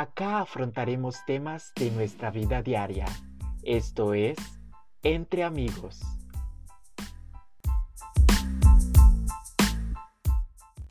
Acá afrontaremos temas de nuestra vida diaria. Esto es Entre amigos.